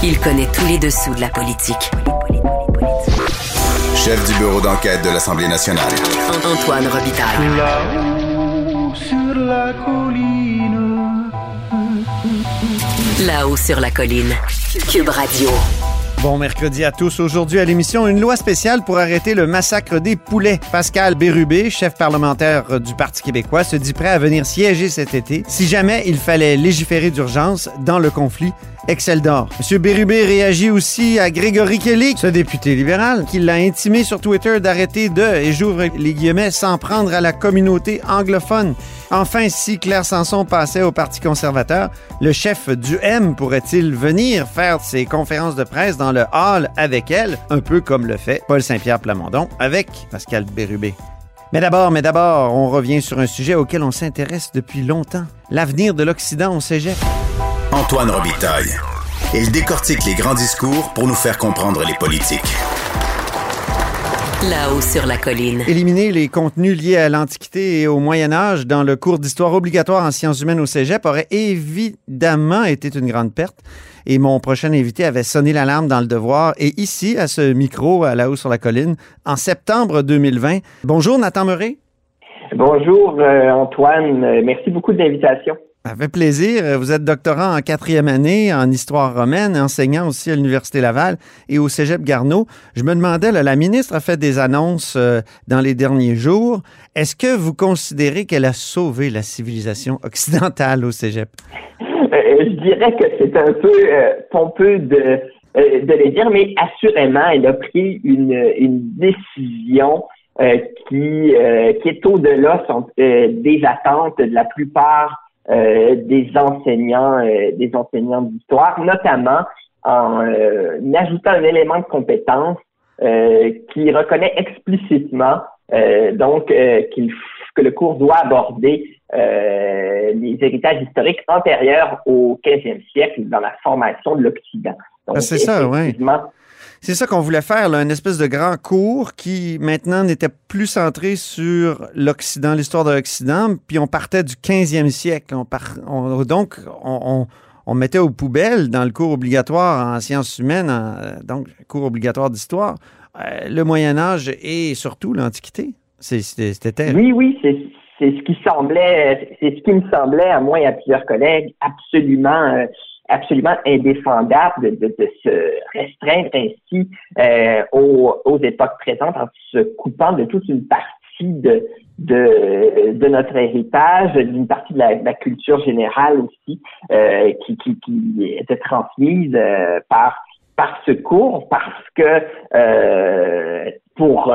Il connaît tous les dessous de la politique. Chef du bureau d'enquête de l'Assemblée nationale. Antoine Robitaille. Là-haut sur la colline. Là-haut sur la colline. Cube Radio. Bon mercredi à tous. Aujourd'hui à l'émission, une loi spéciale pour arrêter le massacre des poulets. Pascal Bérubé, chef parlementaire du Parti québécois, se dit prêt à venir siéger cet été si jamais il fallait légiférer d'urgence dans le conflit Excel d'or. M. Bérubé réagit aussi à Grégory Kelly, ce député libéral, qui l'a intimé sur Twitter d'arrêter de, et j'ouvre les guillemets, s'en prendre à la communauté anglophone. Enfin, si Claire Sanson passait au Parti conservateur, le chef du M pourrait-il venir faire ses conférences de presse dans le hall avec elle, un peu comme le fait Paul Saint-Pierre Plamondon avec Pascal Bérubé? Mais d'abord, mais d'abord, on revient sur un sujet auquel on s'intéresse depuis longtemps. L'avenir de l'Occident au cégep. Antoine Robitaille. Il décortique les grands discours pour nous faire comprendre les politiques. Là-haut sur la colline. Éliminer les contenus liés à l'Antiquité et au Moyen Âge dans le cours d'histoire obligatoire en sciences humaines au cégep aurait évidemment été une grande perte. Et mon prochain invité avait sonné l'alarme dans le devoir. Et ici, à ce micro, à la haut sur la colline, en septembre 2020. Bonjour, Nathan Murray. Bonjour, euh, Antoine. Euh, Merci beaucoup de l'invitation. Ça fait plaisir. Vous êtes doctorant en quatrième année en histoire romaine, enseignant aussi à l'Université Laval et au Cégep Garneau. Je me demandais, la ministre a fait des annonces euh, dans les derniers jours. Est-ce que vous considérez qu'elle a sauvé la civilisation occidentale au Cégep? Euh, je dirais que c'est un peu euh, pompeux de, euh, le dire, mais assurément, elle a pris une, décision euh, qui, euh, qui est au-delà euh, des attentes de la plupart euh, des enseignants euh, des enseignants d'histoire, notamment en euh, ajoutant un élément de compétence euh, qui reconnaît explicitement euh, donc euh, qu'il que le cours doit aborder euh, les héritages historiques antérieurs au 15e siècle dans la formation de l'Occident. Ah, c'est ça, ouais. C'est ça qu'on voulait faire, là, une espèce de grand cours qui maintenant n'était plus centré sur l'Occident, l'histoire de l'Occident, puis on partait du 15e siècle. Par- on- donc, on, mettait aux poubelles dans le cours obligatoire en sciences humaines, en- donc cours obligatoire d'histoire, euh, le Moyen Âge et surtout l'Antiquité. C'était. Oui, oui, c'est c'est ce qui semblait, c'est ce qui me semblait à moi et à plusieurs collègues absolument, euh, absolument indéfendable de, de- de se restreindre ainsi euh, aux, aux époques présentes en se coupant de toute une partie de de, de notre héritage, d'une partie de la, de la culture générale aussi, euh, qui, qui, qui était transmise euh, par par ce cours, parce que euh, pour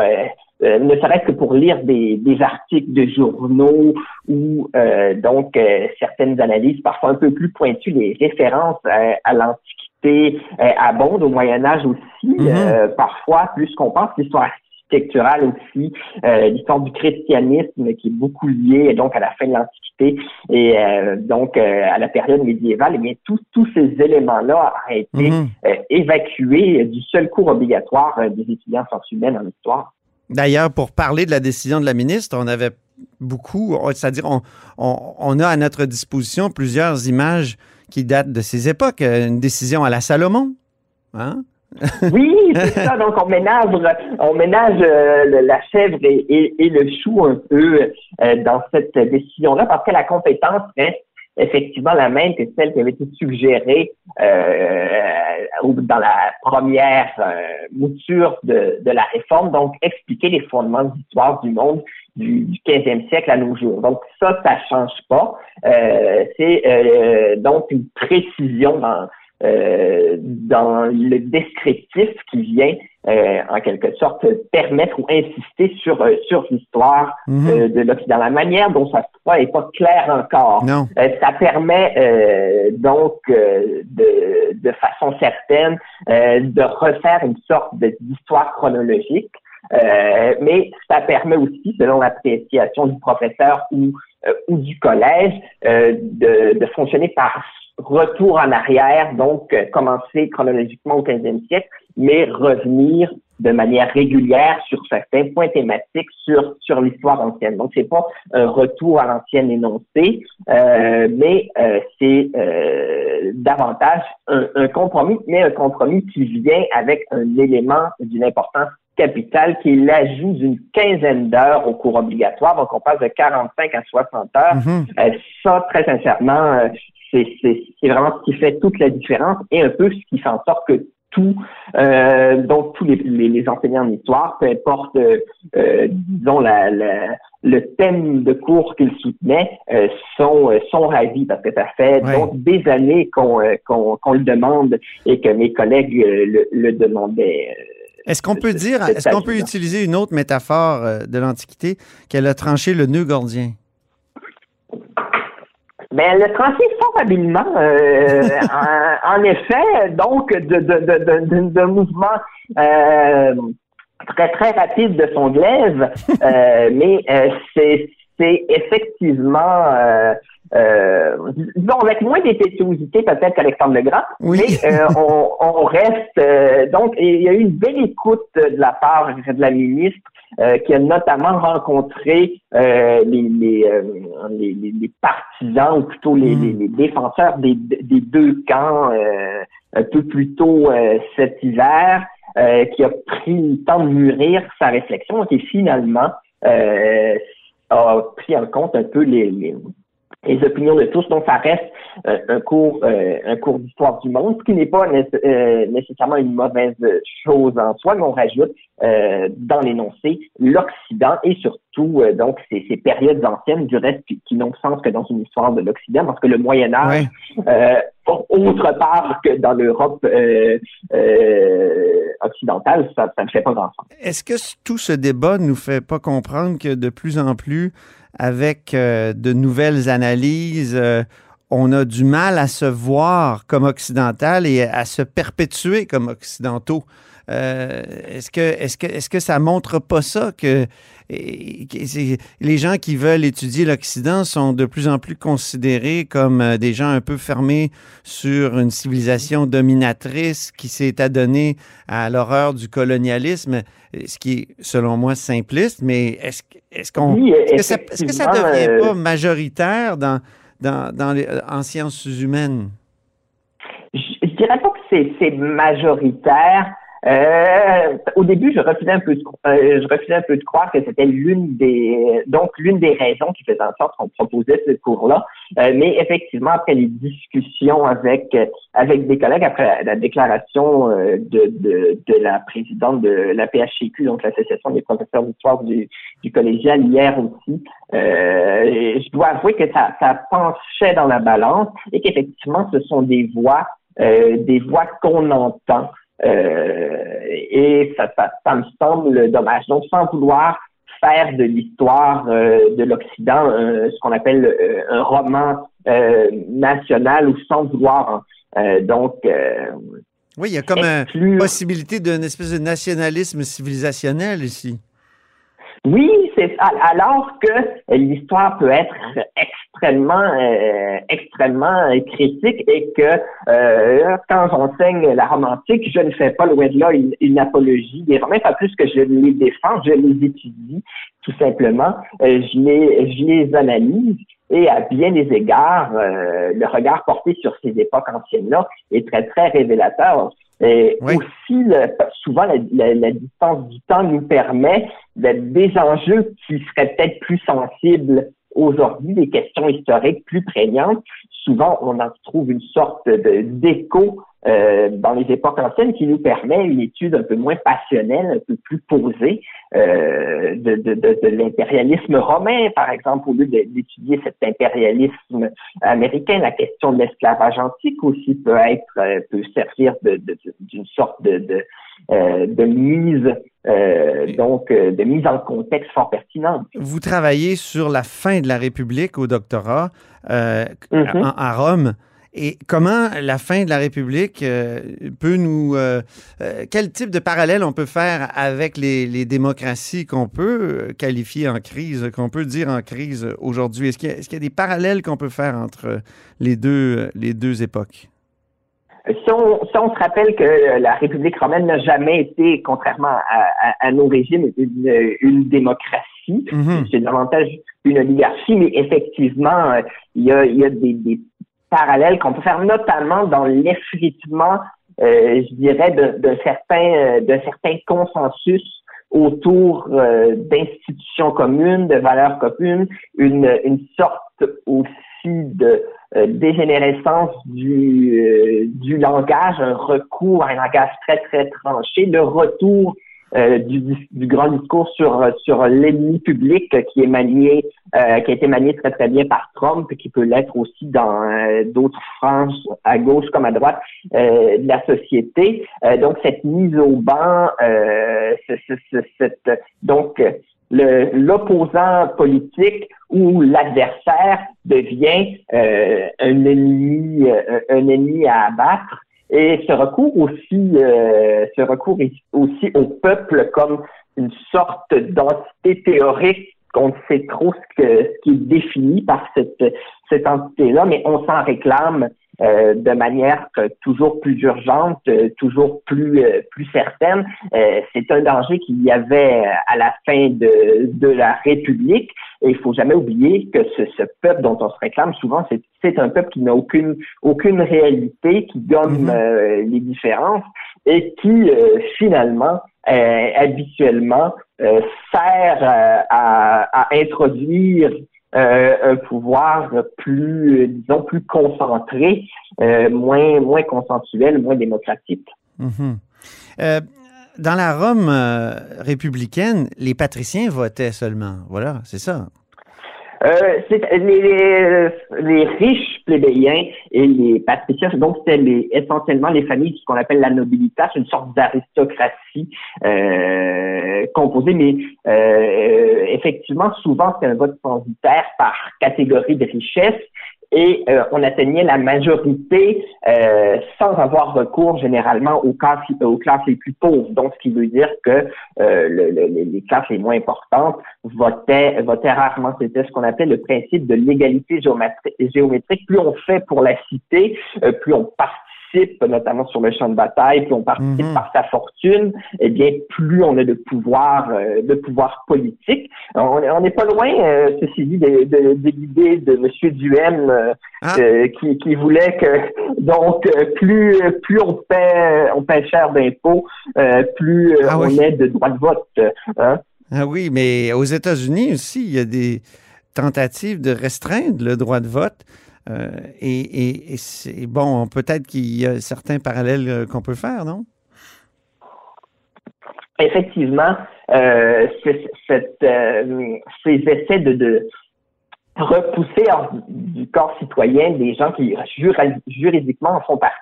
euh, euh, ne serait-ce que pour lire des, des articles de journaux ou euh, donc euh, certaines analyses parfois un peu plus pointues, les références euh, à l'Antiquité euh, abondent, au Moyen Âge aussi, Mhm. euh, parfois plus qu'on pense, l'histoire architecturale aussi, euh, l'histoire du christianisme qui est beaucoup liée donc à la fin de l'Antiquité et euh, donc euh, à la période médiévale, et bien tous tous ces éléments-là ont été Mhm. euh, évacués du seul cours obligatoire euh, des étudiants en sciences humaines en histoire. D'ailleurs, pour parler de la décision de la ministre, on avait beaucoup, c'est-à-dire on, a à notre disposition plusieurs images qui datent de ces époques. Une décision à la Salomon, hein? Oui, c'est ça. Donc, on ménage, euh, la chèvre et, et- et le chou un peu euh, dans cette décision-là parce que la compétence reste effectivement la même que celle qui avait été suggérée euh, au- dans la première euh, mouture de, de la réforme, donc expliquer les fondements de l'histoire du monde du, du 15e siècle à nos jours. Donc ça, ça change pas. Euh, c'est euh, donc une précision dans euh, dans le descriptif qui vient euh, en quelque sorte permettre ou insister sur euh, sur l'histoire Mhm. euh, de l'Occident. La manière dont ça se fait est pas claire encore. Non. Euh, ça permet euh, donc euh, de, de façon certaine euh, de refaire une sorte d'histoire chronologique, euh, mais ça permet aussi, selon l'appréciation du professeur ou, euh, ou du collège, euh, de, de fonctionner par retour en arrière, donc euh, commencer chronologiquement au 15e siècle, mais revenir de manière régulière sur certains points thématiques sur sur l'histoire ancienne. Donc c'est pas un retour à l'ancienne énoncé, euh, mais euh, c'est euh, davantage un, un compromis, mais un compromis qui vient avec un élément d'une importance capitale qui est l'ajout d'une quinzaine d'heures au cours obligatoire. Donc on passe de 45 à 60 heures. Euh, ça, très sincèrement, euh, c'est vraiment ce qui fait toute la différence et un peu ce qui fait en sorte que tout, euh, donc tous les, les, les enseignants en histoire, peu importe, euh, euh, disons, la, la- le thème de cours qu'ils soutenaient, euh, sont, sont ravis parce que ça fait Ouais. donc des années qu'on le demande et que mes collègues le, le demandaient. Est-ce qu'on peut dire, est-ce qu'on peut utiliser une autre métaphore de l'Antiquité qu'elle a tranché le nœud gordien? Ben, le tranché fort habilement, euh, en, en effet, donc, de, de, de, de, mouvements euh, très, très rapides de son glaive, euh, mais euh, c'est c'est effectivement, euh, euh, disons, avec moins d'impétuosité peut-être qu'Alexandre le Grand, Oui. mais euh, on, on reste, euh, donc, il y a eu une belle écoute de la part de la ministre euh, qui a notamment rencontré euh, les, les, euh, les, les- partisans, ou plutôt les, Mm. les- les défenseurs des, des deux camps euh, un peu plus tôt euh, cet hiver, euh, qui a pris le temps de mûrir sa réflexion et qui finalement euh, a pris en compte un peu les, les, opinions de tous. Donc, ça reste euh, un cours, euh, un cours d'histoire du monde, ce qui n'est pas euh, nécessairement une mauvaise chose en soi, mais on rajoute euh, dans l'énoncé l'Occident et surtout euh, donc ces, ces périodes anciennes du reste qui, qui n'ont sens que dans une histoire de l'Occident, parce que le Moyen Âge, euh, autre part que dans l'Europe euh, euh, occidentale, ça, ça ne fait pas grand sens. Est-ce que tout ce débat nous fait pas comprendre que de plus en plus, avec euh, de nouvelles analyses, euh, on a du mal à se voir comme occidental et à se perpétuer comme occidentaux? Euh, est-ce que est-ce que est-ce que ça montre pas ça que, les gens qui veulent étudier l'Occident sont de plus en plus considérés comme euh, des gens un peu fermés sur une civilisation dominatrice qui s'est adonnée à l'horreur du colonialisme, ce qui est selon moi simpliste, mais est-ce que- est-ce qu'on Oui, est-ce que ça, est-ce que ça effectivement, devient euh, pas majoritaire dans dans, dans les, en sciences humaines? je, je dirais pas que c'est, c'est majoritaire. Euh, au début, je refusais un peu de, euh, je refusais un peu de croire que c'était l'une des, donc l'une des raisons qui faisait en sorte qu'on proposait ce cours-là. Euh, mais effectivement, après les discussions avec avec des collègues, après la, la déclaration euh, de, de de la présidente de la PHCQ, donc l'association des professeurs d'histoire du du collégial hier aussi, euh, je dois avouer que ça ça penchait dans la balance et qu'effectivement, ce sont des voix euh, des voix qu'on entend. Euh, et ça, ça, ça me semble dommage. Donc, sans vouloir faire de l'histoire euh, de l'Occident euh, ce qu'on appelle un roman national ou sans vouloir euh, donc Oui, il y a comme une possibilité d'une espèce de nationalisme civilisationnel ici. Oui, c'est alors que l'histoire peut être extrêmement euh, extrêmement critique et que euh, quand j'enseigne la romantique, je ne fais pas loin de là une, une apologie. Des Romains, pas plus que je les défends, je les étudie tout simplement, euh, je les je les analyse et à bien des égards, euh, le regard porté sur ces époques anciennes-là est très très révélateur. Et Oui. aussi, le- souvent, la, la- la distance du temps nous permet d'être des enjeux qui seraient peut-être plus sensibles aujourd'hui, des questions historiques plus prégnantes. Souvent, on en trouve une sorte de d'écho euh, dans les époques anciennes qui nous permet une étude un peu moins passionnelle, un peu plus posée euh, de, de, de, de l'impérialisme romain, par exemple, au lieu d'étudier cet impérialisme américain, la question de l'esclavage antique aussi peut être euh, peut servir d'une sorte de, de, euh, de mise donc de mise en contexte fort pertinente. Vous travaillez sur la fin de la République au doctorat mm-hmm. à Rome. Et comment la fin de la République euh, peut nous... Euh, euh, quel type de parallèle on peut faire avec les, démocraties qu'on peut qualifier en crise, qu'on peut dire en crise aujourd'hui? Est-ce qu'il y, a des parallèles qu'on peut faire entre les deux, les deux époques? Si on, se rappelle que la République romaine n'a jamais été, contrairement à, nos régimes, une, démocratie, mm-hmm. c'est davantage une oligarchie, mais effectivement, il y a, il y a des, des parallèles qu'on peut faire notamment dans l'effritement, euh, je dirais, de, de, certains, euh, de consensus autour euh, d'institutions communes, de valeurs communes, une, une sorte aussi de dégénérescence du, du langage, un recours à un langage très, très tranché, le retour euh, du, du, grand discours sur sur l'ennemi public qui est manié, euh, qui a été manié très très bien par Trump et qui peut l'être aussi dans euh, d'autres franges à gauche comme à droite de la société. donc cette mise au banc, cette, donc l'opposant politique ou l'adversaire devient un ennemi un ennemi à abattre et ce recours aussi, euh, ce recours aussi au peuple comme une sorte d'entité théorique qu'on ne sait trop ce, ce qui est défini par cette, cette entité-là, mais on s'en réclame euh, de manière toujours plus urgente, euh, toujours plus euh, plus certaine. c'est un danger qu'il y avait à la fin de, de la République. Et il faut jamais oublier que ce, ce peuple dont on se réclame souvent, c'est, c'est un peuple qui n'a aucune aucune réalité, qui gomme mm-hmm. les différences et qui finalement habituellement sert à, à introduire euh, un pouvoir plus, disons, plus concentré, euh, moins, moins consensuel, moins démocratique. Mhm. Euh, dans la Rome républicaine, les patriciens votaient seulement. Voilà, c'est ça. Euh, les, les, riches plébéiens et les patriciens, donc c'était essentiellement les familles ce qu'on appelle la nobilitas, une sorte d'aristocratie euh, composée, mais euh, effectivement, souvent c'est un vote censitaire par catégorie de richesse et euh, on atteignait la majorité euh, sans avoir recours généralement aux classes, aux classes les plus pauvres. Donc, ce qui veut dire que euh, le, les classes les moins importantes votaient, votaient rarement. C'était ce qu'on appelle le principe de l'égalité géométrique. Plus on fait pour la cité, plus on participe notamment sur le champ de bataille, plus on participe mhm. par sa fortune, eh bien, plus on a de pouvoir, euh, de pouvoir politique. On n'est pas loin, euh, ceci dit, de, l'idée de M. Duhem euh, ah. qui, qui, voulait que donc plus plus on paie on paie cher d'impôts, plus ah on est de droit de vote. Hein. Ah oui, mais aux États-Unis aussi, il y a des tentatives de restreindre le droit de vote. Euh, et, c'est bon, peut-être qu'il y a certains parallèles euh, qu'on peut faire, non? Effectivement, euh, ces essais de, repousser du corps citoyen des gens qui juridiquement en font partie.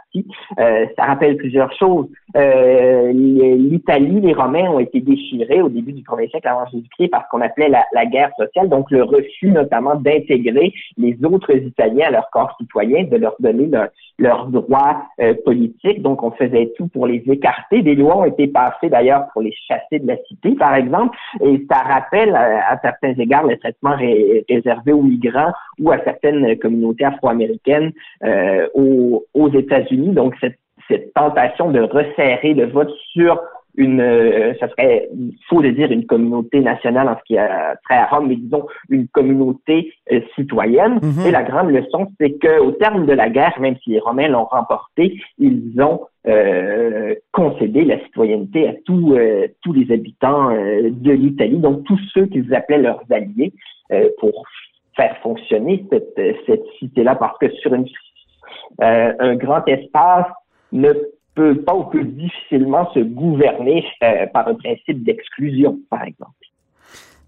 Euh, ça rappelle plusieurs choses. Euh, L'Italie, les Romains ont été déchirés au début du premier siècle avant Jésus-Christ par ce qu'on appelait la, guerre sociale, donc le refus notamment d'intégrer les autres Italiens à leur corps citoyen, de leur donner leurs droits euh, politiques. Donc on faisait tout pour les écarter. Des lois ont été passées d'ailleurs pour les chasser de la cité, par exemple, et ça rappelle à, certains égards le traitement réservé aux migrants ou à certaines communautés afro-américaines euh, aux États-Unis. Donc, cette, cette tentation de resserrer le vote sur une, euh, ça serait faux de dire une communauté nationale en ce qui a trait à Rome, mais disons une communauté euh, citoyenne. Mm-hmm. Et la grande leçon, c'est qu'au terme de la guerre, même si les Romains l'ont remporté, ils ont euh, concédé la citoyenneté à tous tous les habitants de l'Italie, donc tous ceux qu'ils appelaient leurs alliés, pour faire fonctionner cette, cette cité-là, parce que sur une, euh, un grand espace ne peut pas ou peut difficilement se gouverner euh, par un principe d'exclusion, par exemple.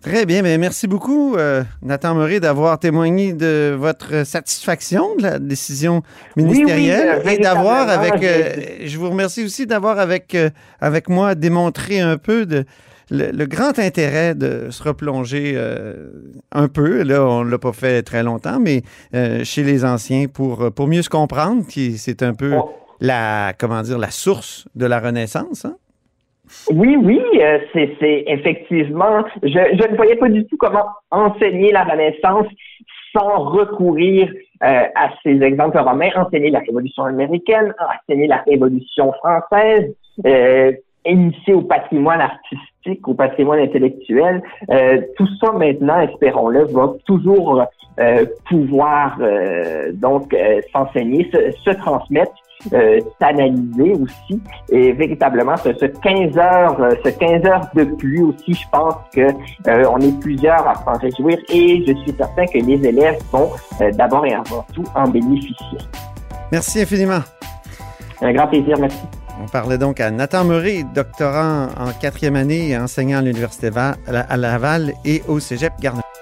Très bien, mais merci beaucoup, euh, Nathan Murray, d'avoir témoigné de votre satisfaction de la décision ministérielle oui, oui, et d'avoir avec. euh, je vous remercie aussi d'avoir avec avec moi démontré un peu de le, le grand intérêt de se replonger euh, un peu. Là, on l'a pas fait très longtemps, mais euh, chez les anciens pour pour mieux se comprendre, qui c'est un peu Bon. la comment dire la source de la Renaissance. Hein? Oui, oui, euh, c'est c'est effectivement. Je, je ne voyais pas du tout comment enseigner la Renaissance sans recourir euh, à ces exemples romains, enseigner la Révolution américaine, enseigner la Révolution française, euh, initier au patrimoine artistique, au patrimoine intellectuel. Euh, tout ça maintenant, espérons-le, va toujours euh, pouvoir euh, donc euh, s'enseigner, se, se transmettre euh, s'analyser aussi et véritablement ce, ce 15 heures euh, ce 15 heures de pluie aussi je pense que euh, on est plusieurs à s'en réjouir et je suis certain que les élèves vont euh, d'abord et avant tout en bénéficier Merci infiniment. un grand plaisir merci On parlait donc à Nathan Murray, doctorant en quatrième année et enseignant à l'Université à Laval et au Cégep Garneau.